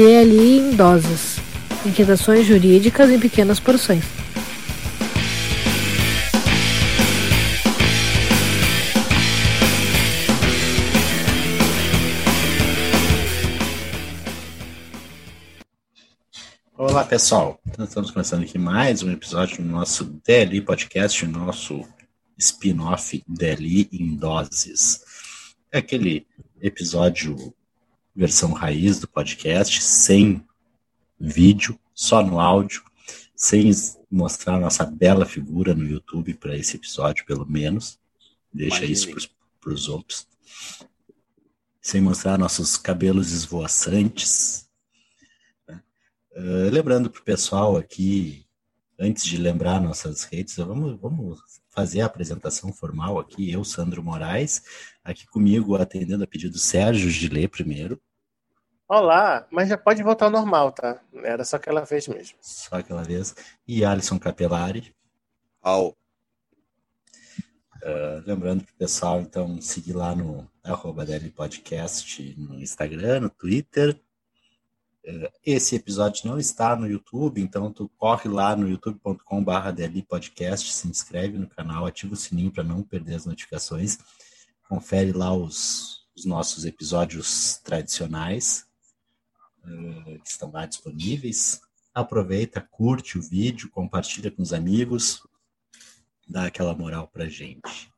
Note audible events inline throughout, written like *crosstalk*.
DLI em doses. Inquietações jurídicas em pequenas porções. Olá pessoal, então, estamos começando aqui mais um episódio do nosso DLI Podcast, nosso spin-off DLI em doses. É aquele episódio versão raiz do podcast, sem vídeo, só no áudio, sem mostrar nossa bela figura no YouTube para esse episódio, pelo menos. Deixa Imagine. isso para os outros. Sem mostrar nossos cabelos esvoaçantes. Uh, lembrando para o pessoal aqui, antes de lembrar nossas redes, vamos, vamos fazer a apresentação formal aqui. Eu, Sandro Moraes, aqui comigo, atendendo a pedido do Sérgio Gilê primeiro. Olá, mas já pode voltar ao normal, tá? Era só aquela vez mesmo. Só aquela vez. E Alisson Capelari. Ao. Uh, lembrando para o pessoal, então, seguir lá no arroba Podcast no Instagram, no Twitter. Uh, esse episódio não está no YouTube, então tu corre lá no youtube.com.br Podcast, se inscreve no canal, ativa o sininho para não perder as notificações. Confere lá os, os nossos episódios tradicionais uh, que estão lá disponíveis. Aproveita, curte o vídeo, compartilha com os amigos, dá aquela moral para gente.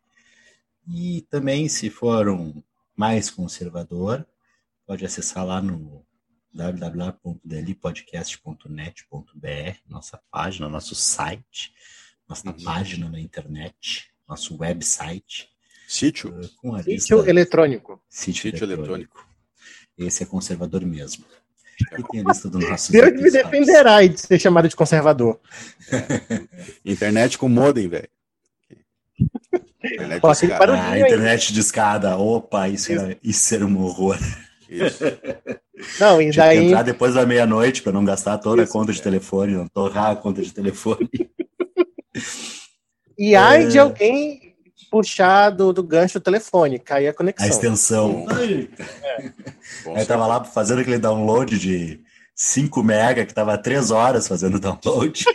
E também, se for um mais conservador, pode acessar lá no www.delipodcast.net.br, nossa página, nosso site, nossa uhum. página na internet, nosso website. Sítio? Uh, com a Sítio lista... eletrônico. Sítio, Sítio eletrônico. eletrônico. Esse é conservador mesmo. E tem a lista do nosso. Deus me defenderá de ser chamado de conservador. *laughs* Internet com modem, velho. Internet de escada. Ah, internet de escada. Opa, isso, isso. Era, isso era um horror. Isso. Não, e Tinha daí... que entrar depois da meia-noite para não gastar toda isso, a conta de telefone, não torrar a conta de telefone. E ai é... de alguém puxar do, do gancho do telefone, cair a conexão. A extensão. É. Aí tava lá fazendo aquele download de 5 mega, que tava 3 horas fazendo download. *laughs*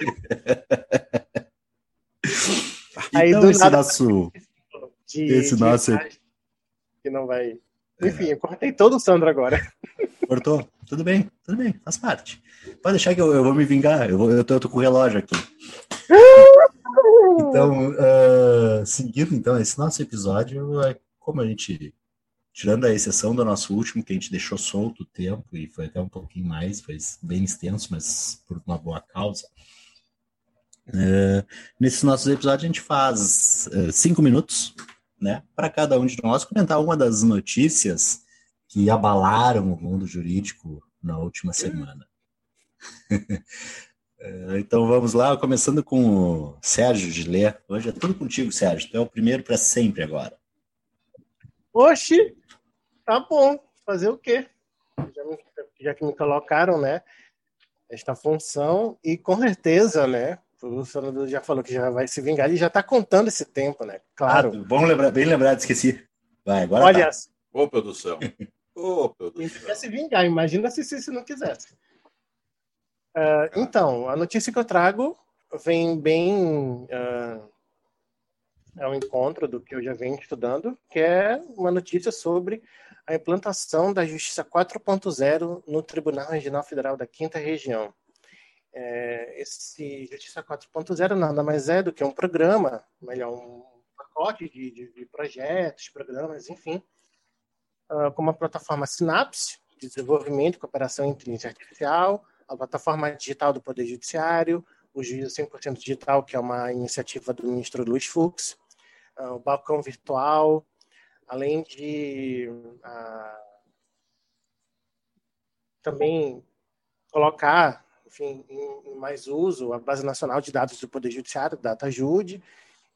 Aí então, esse nada, nosso. De, esse de nosso. Que não vai. Enfim, eu cortei todo o Sandro agora. Cortou? Tudo bem, tudo bem, faz parte. Pode deixar que eu, eu vou me vingar, eu, vou, eu, tô, eu tô com o relógio aqui. Então, uh, *laughs* seguindo então esse nosso episódio, é como a gente, tirando a exceção do nosso último, que a gente deixou solto o tempo, e foi até um pouquinho mais, foi bem extenso, mas por uma boa causa. Uh, nesses nossos episódios a gente faz uh, cinco minutos, né, para cada um de nós comentar uma das notícias que abalaram o mundo jurídico na última semana. *laughs* É, então vamos lá, começando com o Sérgio de Ler. Hoje é tudo contigo, Sérgio. Tu é o primeiro para sempre agora. Oxi, tá bom. Fazer o quê? Já, me, já, que me colocaram, né? Esta função, e com certeza, né? O senador já falou que já vai se vingar, ele já está contando esse tempo, né? Claro. Ah, bom lembrar, bem lembrado, esqueci. Vai, agora. Olha. Tá. Ô, produção. Ô, produção. Ele quer se vingar, imagina se, se, se não quisesse. Uh, então, a notícia que eu trago vem bem uh, ao encontro do que eu já venho estudando, que é uma notícia sobre a implantação da Justiça 4.0 no Tribunal Regional Federal da Quinta Região. É, esse Justiça 4.0 nada mais é do que um programa, melhor, um pacote de, de, de projetos, programas, enfim, uh, com uma plataforma Synapse, de desenvolvimento e cooperação em inteligência artificial, a plataforma digital do Poder Judiciário, o Juízo 100% Digital, que é uma iniciativa do ministro Luiz Fux, uh, o balcão virtual, além de uh, também colocar enfim, em, em, mais uso a Base Nacional de Dados do Poder Judiciário, DataJude,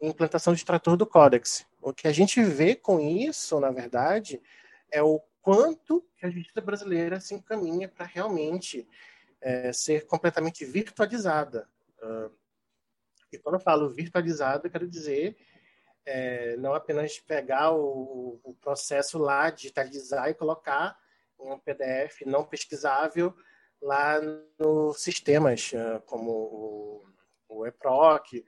e implantação de trator do Códex. O que a gente vê com isso, na verdade, é o quanto que a justiça brasileira se encaminha para realmente é, ser completamente virtualizada. Uh, e quando eu falo virtualizada, quero dizer é, não apenas pegar o, o, processo lá, digitalizar e colocar em um PDF não pesquisável lá nos sistemas uh, como o, o EPROC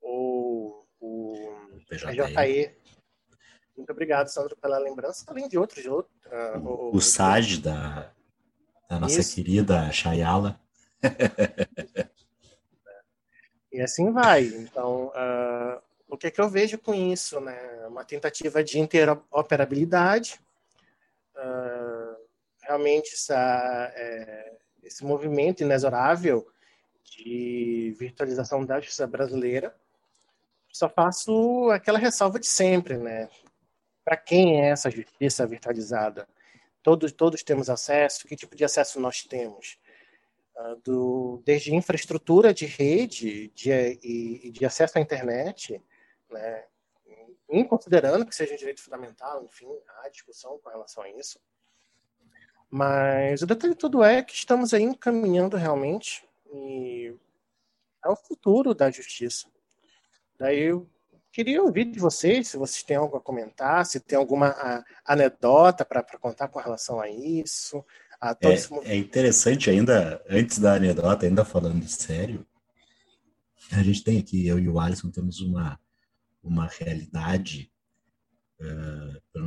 ou o PJE. Muito obrigado, Sandro, pela lembrança, além de outros. Uh, o, o SAD da, da nossa Isso. querida Chayala. *laughs* e assim vai. Então, uh, o que é que eu vejo com isso? Né? Uma tentativa de interoperabilidade. Uh, realmente essa, é, esse movimento inexorável de virtualização da justiça brasileira. Só faço aquela ressalva de sempre, né? Para quem é essa justiça virtualizada? Todos, todos temos acesso? Que tipo de acesso nós temos? Uh, do, desde infraestrutura de rede de, e, de acesso à internet, né, em considerando que seja um direito fundamental, enfim, há discussão com relação a isso. Mas o detalhe todo é que estamos aí encaminhando realmente e é o futuro da justiça. Daí queria ouvir de vocês, se vocês têm algo a comentar, se tem alguma a, anedota para contar com relação a isso. A é, é interessante ainda, antes da anedota, ainda falando sério, a gente tem aqui, eu e o Alisson temos uma uma realidade, uh,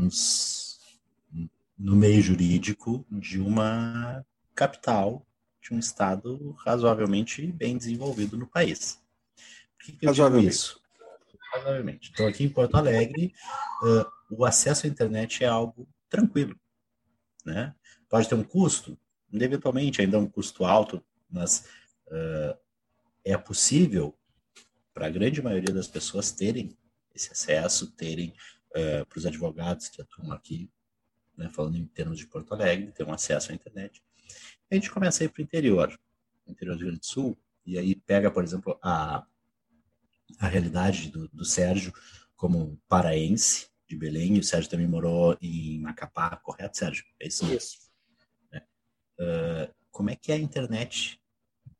no meio jurídico de uma capital, de um estado razoavelmente bem desenvolvido no país. Por que, que eu digo isso? Razoavelmente. Então, aqui em Porto Alegre, uh, o acesso à internet é algo tranquilo. Né? Pode ter um custo, eventualmente ainda é um custo alto, mas uh, é possível para a grande maioria das pessoas terem esse acesso, terem uh, para os advogados que atuam aqui, né, falando em termos de Porto Alegre, ter um acesso à internet. A gente começa a ir para o interior, interior do Rio Grande do Sul, e aí pega, por exemplo, a, a realidade do, do Sérgio como paraense de Belém, e o Sérgio também morou em Macapá, correto, Sérgio? É isso. Isso. Uh, como é que é a internet?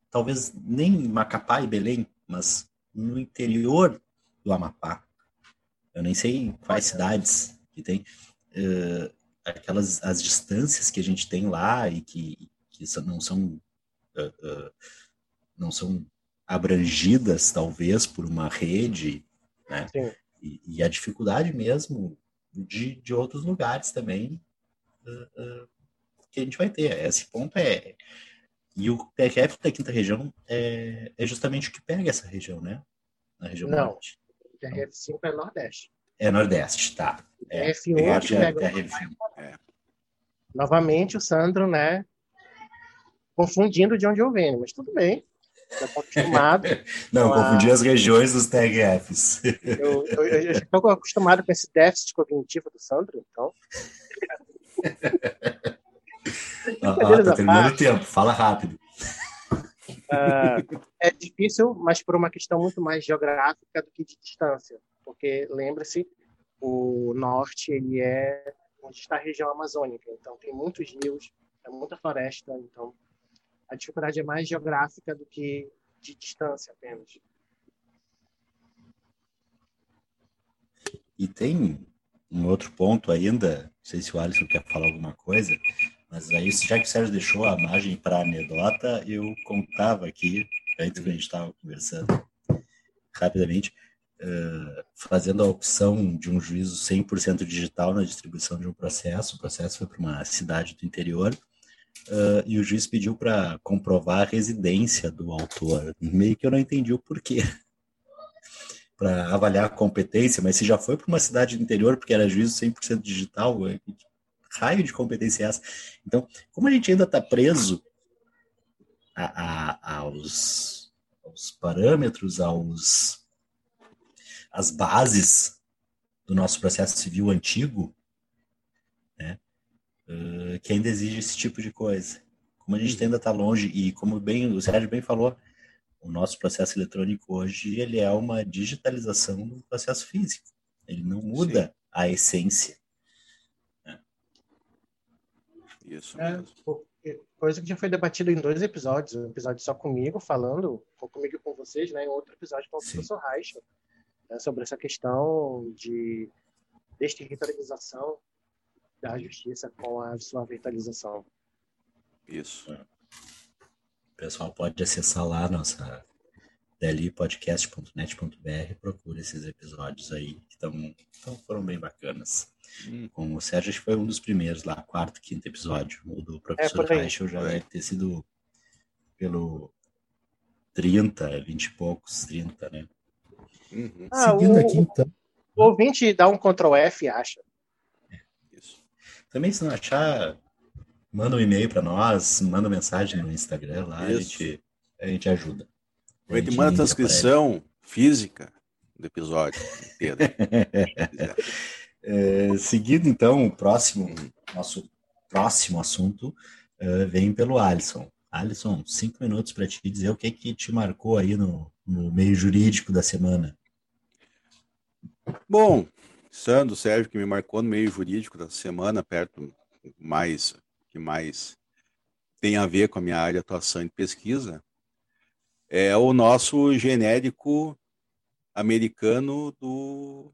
Talvez nem em Macapá e Belém, mas no interior do Amapá, eu nem sei quais cidades que tem, uh, aquelas as distâncias que a gente tem lá e que, que não são uh, não são abrangidas talvez por uma rede, né? E, e, a dificuldade mesmo de, de outros lugares também que a gente vai ter. Esse ponto é e o PRF da quinta região é, é justamente o que pega essa região, né? Na região Não. norte. TRF5 é Nordeste. É Nordeste, tá. É, F1 é, TRF1. É. Novamente o Sandro, né? Confundindo de onde eu venho, mas tudo bem. Estou acostumado. *laughs* Não, a... confundi as regiões dos TRFs. Eu, estou acostumado com esse déficit cognitivo do Sandro, então. *laughs* ah, tá terminando o tempo, fala rápido. Uh, é difícil, mas por uma questão muito mais geográfica do que de distância, porque lembre-se, o norte ele é onde está a região amazônica, então tem muitos rios, é muita floresta, então a dificuldade é mais geográfica do que de distância apenas. E tem um outro ponto ainda, não sei se o Alisson quer falar alguma coisa, mas aí, já que o Sérgio deixou a margem para anedota, eu contava aqui, antes que a gente estava conversando rapidamente, uh, fazendo a opção de um juízo 100% digital na distribuição de um processo. O processo foi para uma cidade do interior uh, e o juiz pediu para comprovar a residência do autor. Meio que eu não entendi o porquê. *laughs* para avaliar a competência, mas se já foi para uma cidade do interior porque era juízo 100% digital, raio de competência é essa? Então, como a gente ainda está preso a, a, aos, aos, parâmetros, aos as bases do nosso processo civil antigo, né, uh, que ainda exige esse tipo de coisa. Como a gente ainda está longe e como bem o Sérgio bem falou, o nosso processo eletrônico hoje ele é uma digitalização do processo físico. Ele não muda Sim. a essência Isso é, coisa que já foi debatida em dois episódios. Um episódio só comigo, falando, comigo e com vocês, né? E outro episódio com o Sim. professor Reichel, né, sobre essa questão de desterritorialização da justiça com a sua virtualização. Isso. pessoal pode acessar lá nossa dlpodcast.net.br, procura esses episódios aí, que tão, tão, foram bem bacanas. Hum. Com o Sérgio, acho que foi um dos primeiros lá, quarto, quinto episódio. O do professor é, Reichel já deve ter sido pelo 30, 20 e poucos, 30, né? Uhum. Ah, Seguindo o, aqui, então. O ouvinte dá um Ctrl F acha. Também, se não achar, manda um e-mail para nós, manda mensagem no Instagram lá, a gente, a gente ajuda. A gente manda a transcrição física do episódio inteiro. *laughs* é, seguindo, então, o próximo, nosso próximo assunto uh, vem pelo Alisson. Alisson, cinco minutos para te dizer o que, que te marcou aí no, no meio jurídico da semana. Bom, Sandro, Sérgio, que me marcou no meio jurídico da semana, perto mais que mais tem a ver com a minha área de atuação e pesquisa, é o nosso genérico americano do,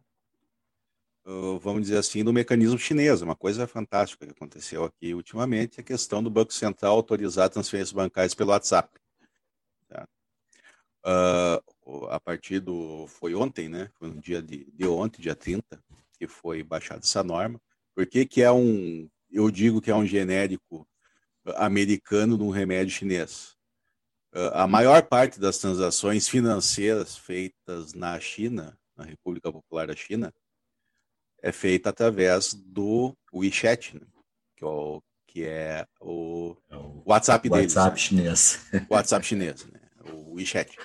vamos dizer assim, do mecanismo chinês. Uma coisa fantástica que aconteceu aqui ultimamente, a questão do Banco Central autorizar transferências bancárias pelo WhatsApp. Tá? Uh, a partir do. Foi ontem, né? Foi no dia de, de ontem, dia 30, que foi baixada essa norma. Por que, que é um. Eu digo que é um genérico americano de um remédio chinês? a maior parte das transações financeiras feitas na China, na República Popular da China, é feita através do WeChat, né? que, é o, que é o, é WhatsApp deles. WhatsApp né? chinês. WhatsApp chinês, né? o WeChat.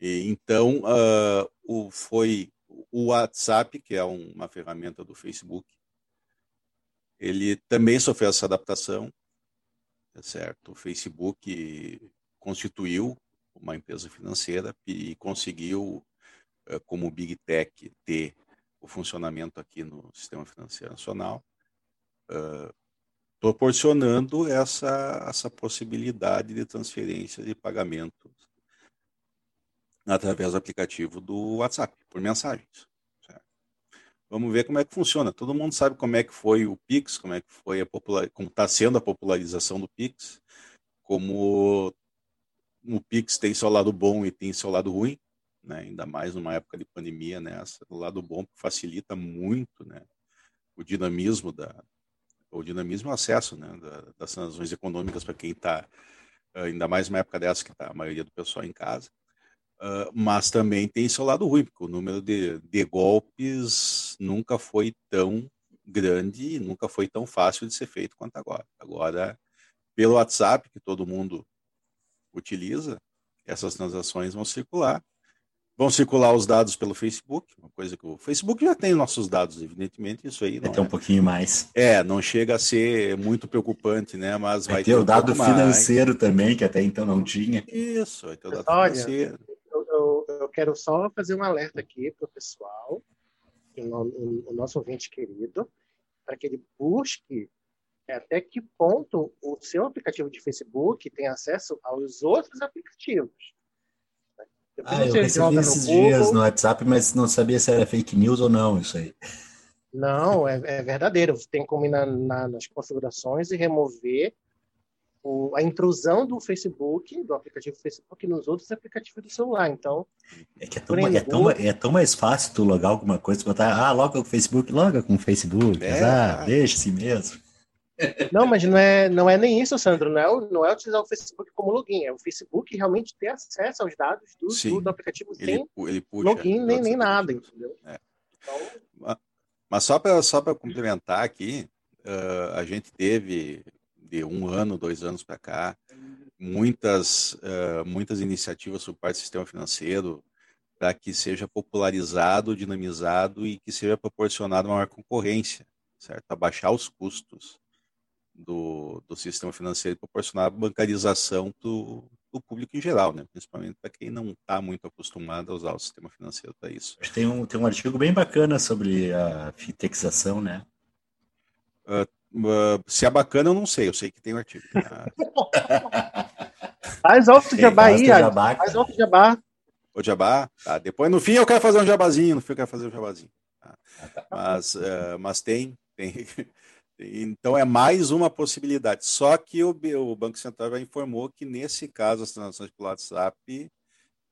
E, então, uh, o, foi o WhatsApp, que é um, uma ferramenta do Facebook, ele também sofreu essa adaptação, tá certo? O Facebook constituiu uma empresa financeira e conseguiu, eh, como Big Tech, ter o funcionamento aqui no sistema financeiro nacional, uh, proporcionando essa, essa possibilidade de transferência de pagamentos através do aplicativo do WhatsApp, por mensagens. Vamos ver como é que funciona. Todo mundo sabe como é que foi o Pix, como é que foi a popular, como está sendo a popularização do Pix, como o Pix tem seu lado bom e tem seu lado ruim, né? ainda mais numa época de pandemia, né? o lado bom facilita muito né? o dinamismo da o dinamismo e o acesso né? Da, das transações econômicas para quem está ainda mais numa época dessa que está a maioria do pessoal em casa, uh, mas também tem seu lado ruim, porque o número de, de golpes nunca foi tão grande, nunca foi tão fácil de ser feito quanto agora. Agora, pelo WhatsApp, que todo mundo utiliza, essas transações vão circular. Vão circular os dados pelo Facebook, uma coisa que o Facebook já tem nossos dados, evidentemente, isso aí não. Vai ter um é, pouquinho mais. É, não chega a ser muito preocupante, né? Mas vai, vai ter, ter, o um dado financeiro mais. também, que até então não tinha. Isso, vai ter o dado Olha, financeiro. Eu, eu, quero só fazer um alerta aqui para o pessoal, o, o nosso ouvinte querido, para que ele busque até que ponto o seu aplicativo de Facebook tem acesso aos outros aplicativos. Depois ah, eu recebi esses no dias no WhatsApp, mas não sabia se era fake news ou não isso aí. Não, é, é verdadeiro. Você tem como ir na, na, nas configurações e remover o, a intrusão do Facebook, do aplicativo Facebook, nos outros aplicativos do celular. Então. É que é tão, é tão, é tão mais fácil tu logar alguma coisa, botar, ah, loga com o Facebook, loga com o Facebook. É, ah, deixa assim mesmo. *laughs* Não, mas não é, não é nem isso, Sandro. Não é, não é utilizar o Facebook como login. É o Facebook realmente ter acesso aos dados do, Sim, do, aplicativo ele, sem ele puxa, login nem, nem nada, entendeu? É. Então... Mas só para só complementar aqui, uh, a gente teve de um ano, dois anos para cá, muitas, uh, muitas iniciativas por parte do sistema financeiro para que seja popularizado, dinamizado e que seja proporcionado uma maior concorrência, certo? Abaixar os custos do, do sistema financeiro e proporcionar bancarização do, público em geral, né? principalmente para quem não está muito acostumado a usar o sistema financeiro para isso. Tem um, tem um artigo bem bacana sobre a fitexização, né? Uh, uh, se é bacana, eu não sei, eu sei que tem um artigo. *laughs* Faz outro jabá aí, faz outro jabá. O jabá? Tá, depois no fim eu quero fazer um jabazinho, no fim eu quero fazer um jabazinho. Tá? Mas, uh, mas tem, tem *laughs* Então é mais uma possibilidade. Só que o, o Banco Central já informou que nesse caso as transações pelo WhatsApp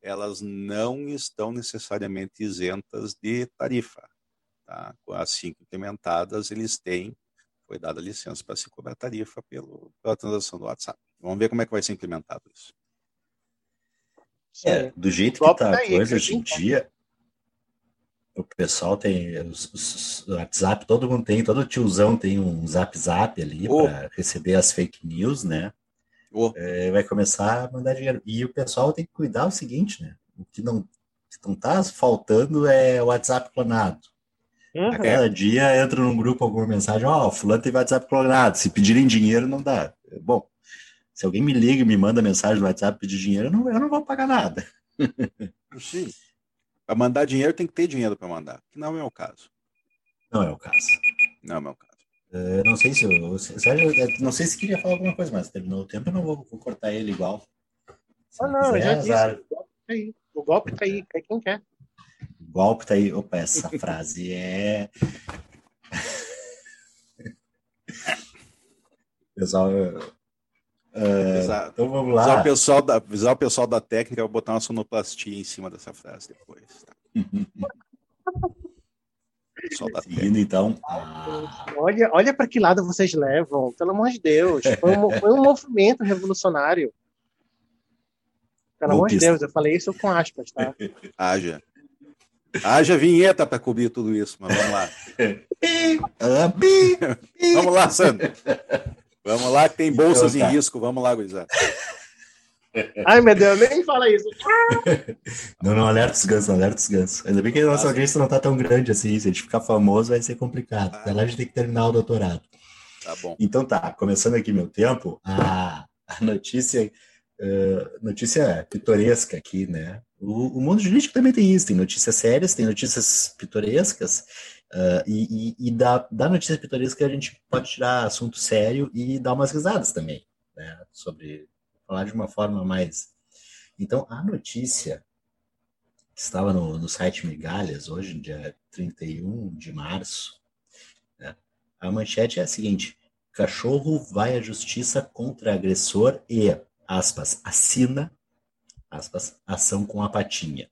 elas não estão necessariamente isentas de tarifa. Tá? Assim que implementadas, eles têm, foi dada licença para se cobrar tarifa pelo, pela transação do WhatsApp. Vamos ver como é que vai ser implementado isso. É, do jeito que está a coisa hoje em dia, o pessoal tem os, os, o WhatsApp, todo mundo tem, todo tiozão tem um zap zap ali oh. para receber as fake news, né? Oh. É, vai começar a mandar dinheiro. E o pessoal tem que cuidar o seguinte, né? O que não, que não tá faltando é o WhatsApp clonado. Uhum. A cada dia entra num grupo alguma mensagem, ó, oh, fulano tem WhatsApp clonado, se pedirem dinheiro não dá. Bom, se alguém me liga e me manda mensagem no WhatsApp pedir dinheiro, eu não, eu não vou pagar nada. Sim. Para mandar dinheiro tem que ter dinheiro para mandar, que não é o caso. Não é o caso. Não é o caso. Uh, não sei se eu, Sérgio, não sei se queria falar alguma coisa, mas terminou o tempo, eu não vou, vou cortar ele igual. Se ah, não, já disse. O golpe tá aí. O golpe tá aí, quem quer. Golpe tá aí. Opa, essa frase é. *laughs* Pessoal, Uh, então vamos lá. Avisar o, pessoal da, avisar o pessoal da técnica, eu vou botar uma sonoplastia em cima dessa frase depois. Tá? *laughs* pessoal da Seguindo, então. Olha, olha para que lado vocês levam, pelo amor de Deus. Foi um, foi um movimento revolucionário. Pelo amor de Deus, eu falei isso com aspas, tá? *laughs* Haja. Haja vinheta para cobrir tudo isso, mas vamos lá. *laughs* vamos lá, Sandro. Vamos lá, que tem então bolsas então, tá. em risco. Vamos lá, gurizada. Ai, meu Deus, nem fala isso. *laughs* Não, não, alerta os gansos, alerta os gansos. Ainda bem que a nossa ah, audiência não tá tão grande assim. Se a gente ficar famoso, vai ser complicado. Até lá a gente tem que terminar o doutorado. Tá bom. Então tá, começando aqui meu tempo, a, a notícia, uh, notícia pitoresca aqui, né? O, o, mundo jurídico também tem isso, tem notícias sérias, tem notícias pitorescas, Uh, e, e, e da, da, notícia pitoresca a gente pode tirar assunto sério e dar umas risadas também, né? Sobre falar de uma forma mais. Então, a notícia que estava no, no site Migalhas, hoje, dia 31 de março, né? a manchete é a seguinte: cachorro vai à justiça contra agressor e, aspas, assina, aspas, ação com a patinha.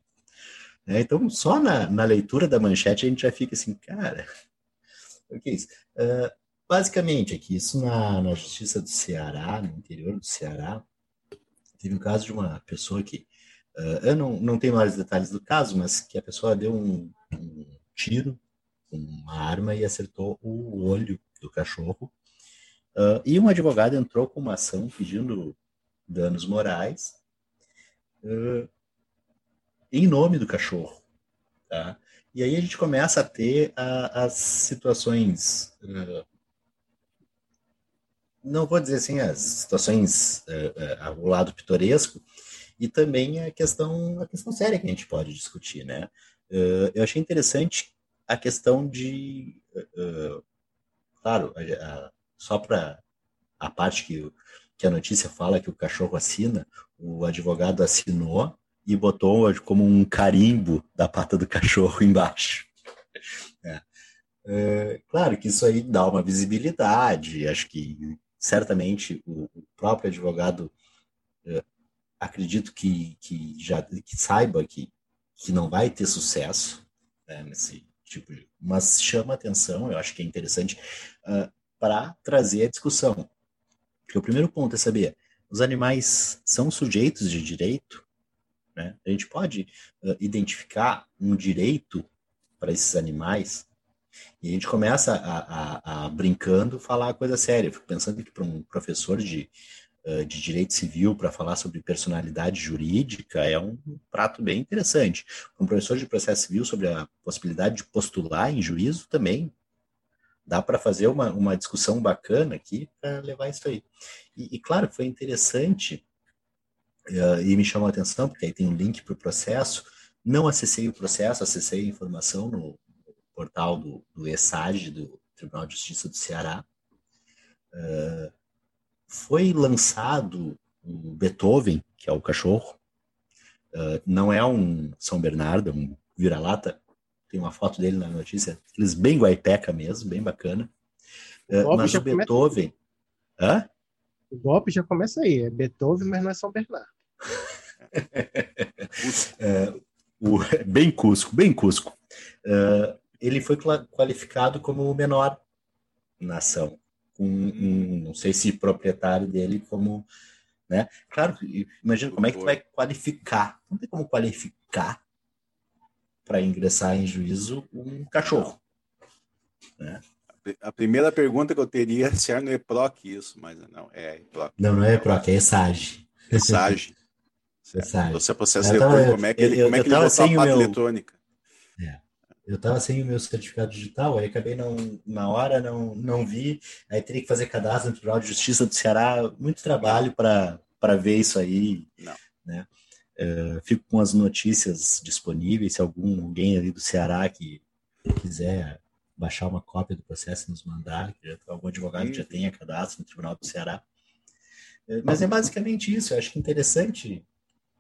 Né? Então, só na, na, leitura da manchete a gente já fica assim, cara, o que é isso? Uh, basicamente, aqui, isso na, na Justiça do Ceará, no interior do Ceará, teve um caso de uma pessoa que, uh, eu não, não tenho mais detalhes do caso, mas que a pessoa deu um, um tiro com uma arma e acertou o olho do cachorro. Uh, e um advogado entrou com uma ação pedindo danos morais. Uh, em nome do cachorro. Tá? E aí a gente começa a ter a, as situações. Uh, não vou dizer assim, as situações uh, uh, o lado pitoresco, e também a questão, a questão séria que a gente pode discutir. Né? Uh, eu achei interessante a questão de. claro, a, a, só para a parte que, que a notícia fala que o cachorro assina, o advogado assinou e botou como um carimbo da pata do cachorro *laughs* embaixo. É. É, claro que isso aí dá uma visibilidade, acho que certamente o, o próprio advogado é, acredito que, que já que saiba que, que não vai ter sucesso né, nesse tipo de. Mas chama atenção, eu acho que é interessante uh, para trazer a discussão. Porque o primeiro ponto é saber: os animais são sujeitos de direito? Né? A gente pode uh, identificar um direito para esses animais e a gente começa a, a, a brincando falar coisa séria. Eu fico pensando que para um professor de, uh, de direito civil para falar sobre personalidade jurídica é um prato bem interessante. Um professor de processo civil sobre a possibilidade de postular em juízo também dá para fazer uma, uma discussão bacana aqui para levar isso aí. E, e claro, foi interessante uh, e me chamou a atenção, porque aí tem um link para o processo. Não acessei o processo, acessei a informação no, portal do, do ESAG, do Tribunal de Justiça do Ceará. Uh, foi lançado o Beethoven, que é o cachorro. Uh, não é um São Bernardo, é um vira-lata. Tem uma foto dele na notícia, aqueles bem guaipeca mesmo, bem bacana. golpe mas já o começa- Beethoven. Hã? O golpe já começa aí. É Beethoven, mas não é São Bernardo. *laughs* o, bem Cusco, bem Cusco. Uh, ele foi qualificado como o menor na ação. Um, um- não sei se proprietário dele como. Né? Claro, imagina como é que tu vai qualificar. Não tem como qualificar para ingressar em juízo um cachorro. A primeira pergunta que eu teria *laughs* é se era no EPROC isso, mas não, é EPROC. Não, não é PROC, é SAGE. É SAGE. É SAGE. Você processo Eu tava- como é que ele, eu- como é que ele a meu- eletrônica? Eu estava sem o meu certificado digital, aí acabei não, na hora não, não vi, aí teria que fazer cadastro no Tribunal de Justiça do Ceará, muito trabalho para ver isso aí. Não. Né? Eh, fico com as notícias disponíveis, se algum alguém ali do Ceará que quiser baixar uma cópia do processo e nos mandar, que já- algum advogado que já Uhum. tenha cadastro no Tribunal do Ceará. Eh, Mas é basicamente isso, eu acho que interessante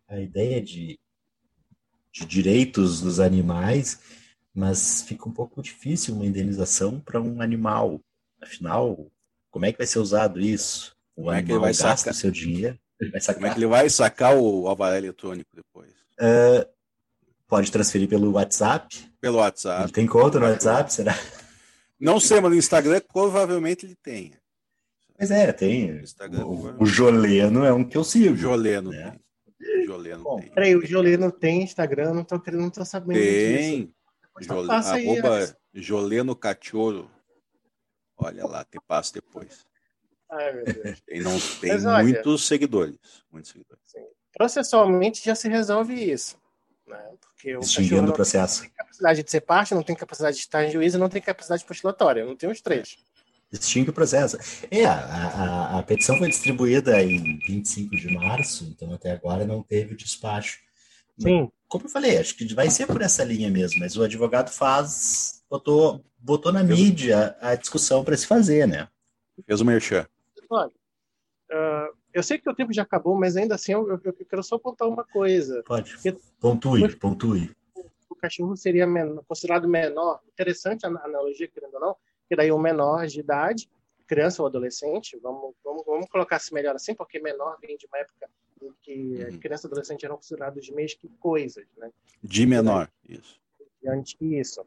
a ideia de, de direitos dos animais, mas fica um pouco difícil uma indenização para um animal. Afinal, como é que vai ser usado isso? O Como é que ele animal vai gasta sacar? o seu dinheiro, ele vai Como é sacar. que ele vai sacar o alvará eletrônico depois? Pode transferir pelo WhatsApp. Pelo Ele WhatsApp. tem conta no WhatsApp, será? Não sei, mas no Instagram provavelmente ele tem. Pois é, tem. Instagram, O, o Joleno é um que eu O sigo. Joleno né? tem. O Joleno Bom, tem. Peraí, o Joleno tem Instagram, não tô, querendo- não tô sabendo disso. Tem. Depois tu Jole, passa aí, arroba Joleno Cachorro. Olha lá, te passo depois. Ai, meu Deus. Tem, *laughs* não, tem Mas olha- muitos seguidores. Muitos seguidores. Processualmente já se resolve isso. Né? Porque o Extinguindo o não processo. tem capacidade de ser parte, não tem capacidade de estar em juízo, não tem capacidade postulatória. Não tem os três. Extingue o processo. É, a, a, a petição foi distribuída em 25 de março, então até agora não teve o despacho. Sim. Como eu falei, acho que vai ser por essa linha mesmo, mas o advogado faz, botou, botou na mídia a discussão para se fazer, né? Fez o merchan. Olha, ah, eu sei que o tempo já acabou, mas ainda assim eu, eu- eu quero só apontar uma coisa. Pode. Pontue, pontue. O cachorro seria menor- considerado menor. Interessante a analogia, querendo ou não, que daí um menor de idade, criança ou adolescente, vamos, vamos, vamos colocar se melhor assim, porque menor vem de uma época em que Uhum. criança e adolescente eram considerados meio que coisas, né? De menor. Isso. E antes que isso.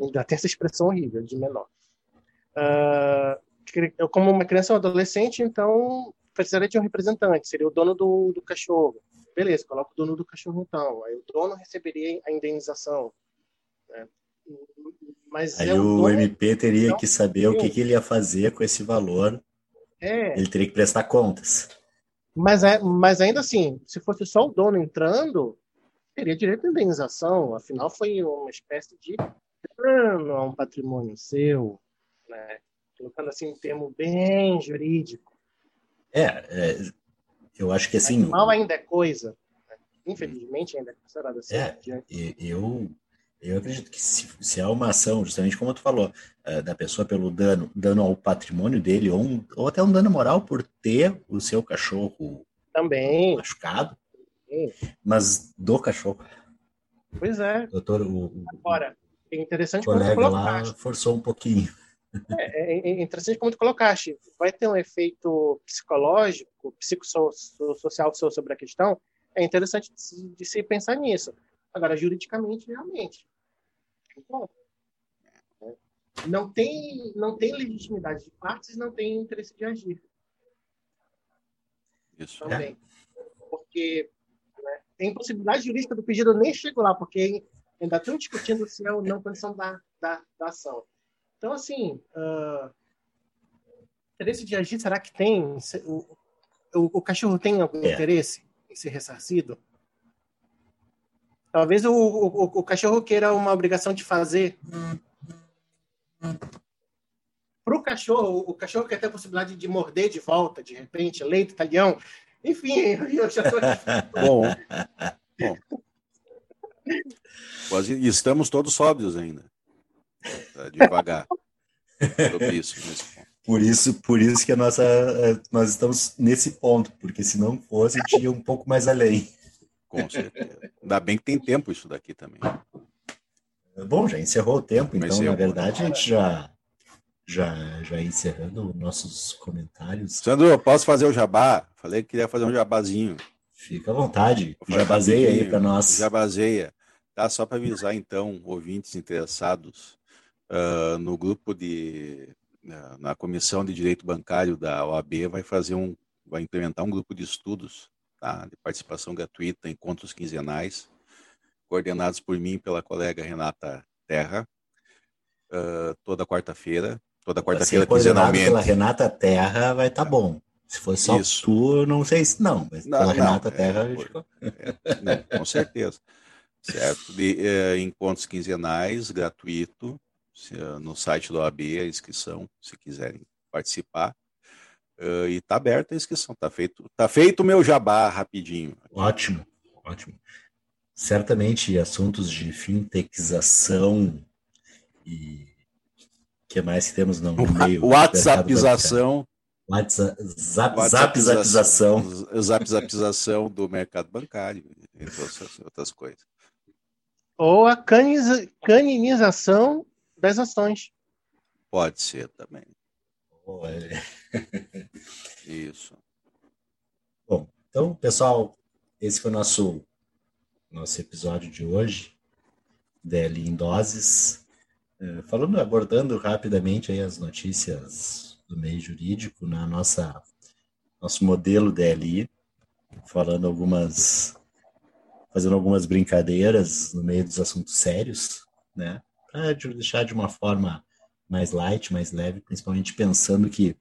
Ainda tem essa expressão horrível, de menor. Cri- eu, como uma criança ou adolescente, então precisaria de um representante, seria o dono do, do cachorro. Beleza, coloca o dono do cachorro então. Aí o dono receberia a indenização. né? Mas Aí é o dono, MP teria Não. que saber o que, que ele ia fazer com esse valor. é, Ele teria que prestar contas. mas, é, mas ainda assim, se fosse só o dono entrando, teria direito à indenização. Afinal, foi uma espécie de dano a um patrimônio seu, né? Colocando assim um termo bem jurídico. É, é, eu acho que assim. Animal ainda é coisa. né? Infelizmente, ainda é considerado assim. É. E- Eu, eu acredito que se, se há uma ação, justamente como tu falou, eh, da pessoa pelo dano, dano ao patrimônio dele, ou, um- ou até um dano moral por ter o seu cachorro Também, machucado, Sim. mas do cachorro. pois é. Doutor, o, o Agora, é interessante como tu colega lá forçou um pouquinho. É, é- é interessante como tu colocaste. Vai ter um efeito psicológico, psicossocial so- sobre a questão. É interessante de se, de se pensar nisso. Agora, juridicamente, realmente. Né? não tem, não tem legitimidade de partes, não tem interesse de agir. Isso. também. Porque né, tem impossibilidade jurídica do pedido, eu nem chego lá, porque ainda estão discutindo se é ou não condição da, da, da ação. Então, assim, ah, interesse de agir, será que tem? O, o, o cachorro tem algum É. interesse em ser ressarcido? Talvez o, o, o cachorro queira uma obrigação de fazer. Para o cachorro, o cachorro quer ter a possibilidade de morder de volta, de repente, leite, talhão. Enfim, *laughs* eu já estou *laughs* Bom. Bom. Quase- estamos todos sóbrios ainda. Tá devagar. Sobre isso, nesse ponto. Por isso, por isso que a nossa, eh, nós estamos nesse ponto, porque se não fosse, a gente ia um pouco mais além. Com certeza. Ainda bem que tem tempo isso daqui também. Bom, já encerrou o tempo, então, eu- na verdade, a gente já, já, já encerrando nossos comentários. Sandro, posso fazer o jabá? Falei que queria fazer um jabazinho. Fica à vontade. Já baseia aí para nós. Já baseia. Tá, só para avisar, então, ouvintes interessados, uh, no grupo de. Uh, na Comissão de Direito Bancário da OAB, vai fazer um. vai implementar um grupo de estudos tá, de participação gratuita, encontros quinzenais, coordenados por mim e pela colega Renata Terra, uh, toda quarta-feira. Toda quarta-feira, quinzenalmente. pela Renata Terra, vai estar tá bom. Se for só Isso. tu, não sei se não, mas não, pela não, Renata é, Terra. É, não, com certeza. certo? De, é, encontros quinzenais, gratuito, no site do OAB, a inscrição, se quiserem participar. Uh, e está aberta a inscrição, está feito, tá feito o meu jabá rapidinho. Ótimo, ótimo. Certamente assuntos de fintechização e que mais que temos no *laughs* meio? WhatsAppização. WhatsApp, zap, zapzapização. Zapzapização do mercado bancário, entre outras coisas. Ou a caninização das ações. Pode ser também. Isso. Bom, então, pessoal, esse foi o nosso, nosso episódio de hoje. DL em doses. É, falando, abordando rapidamente aí as notícias do meio jurídico na nossa nosso modelo DLI, falando algumas fazendo algumas brincadeiras no meio dos assuntos sérios, né? Para deixar de uma forma mais light, mais leve, principalmente pensando que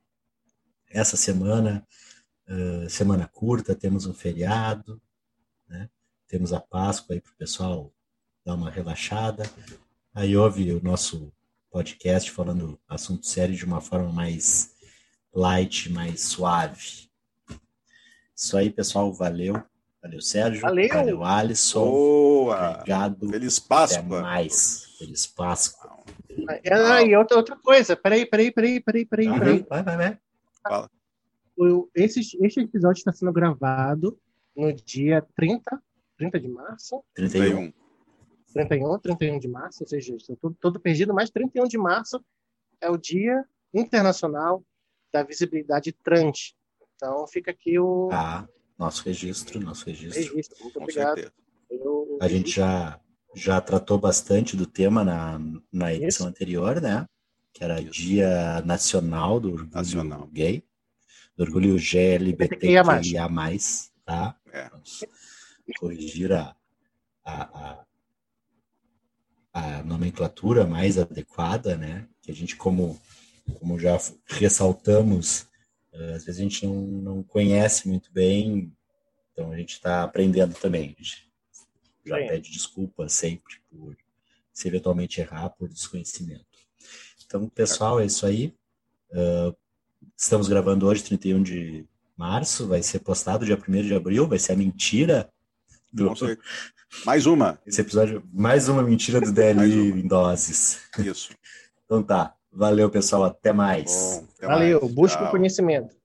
essa semana, uh, semana curta, temos um feriado, né? Temos a Páscoa aí para o pessoal dar uma relaxada. Aí houve o nosso podcast falando assunto sério de uma forma mais light, mais suave. Isso aí, pessoal. Valeu. Valeu, Sérgio. Valeu. Valeu, Alisson. Boa. Obrigado. Feliz Páscoa. Até mais. Feliz Páscoa. Ah, e outra, outra coisa. Peraí, peraí, peraí, peraí, peraí. Uhum. peraí. Vai, vai, vai. Fala. Esse, este episódio está sendo gravado no dia 30, 30 de março. 31. 31, 31 de março, ou seja, estou todo, todo perdido, mas 31 de março é o Dia Internacional da Visibilidade Trans. Então fica aqui o. Ah, nosso registro, nosso registro. registro. Muito obrigado. Eu, a gente já, já tratou bastante do tema na, na edição Isso. anterior, né? Que era Isso. Dia Nacional do Orgulho Nacional. Gay, do Orgulho GLBTQIA+, tá? É. Vamos corrigir a, a, a a nomenclatura mais adequada, né? Que a gente, como, como já ressaltamos, às vezes a gente não, não conhece muito bem, então a gente está aprendendo também. A gente já Sim. pede desculpa sempre por se eventualmente errar por desconhecimento. Então, pessoal, é isso aí. Uh, estamos gravando hoje, 31 de março, vai ser postado dia 1 de abril, vai ser a mentira do, mais uma. Esse episódio, mais uma mentira do DLI em doses. Isso. Então tá. Valeu, pessoal. Até mais. Bom, Valeu. Mais. Busque o conhecimento.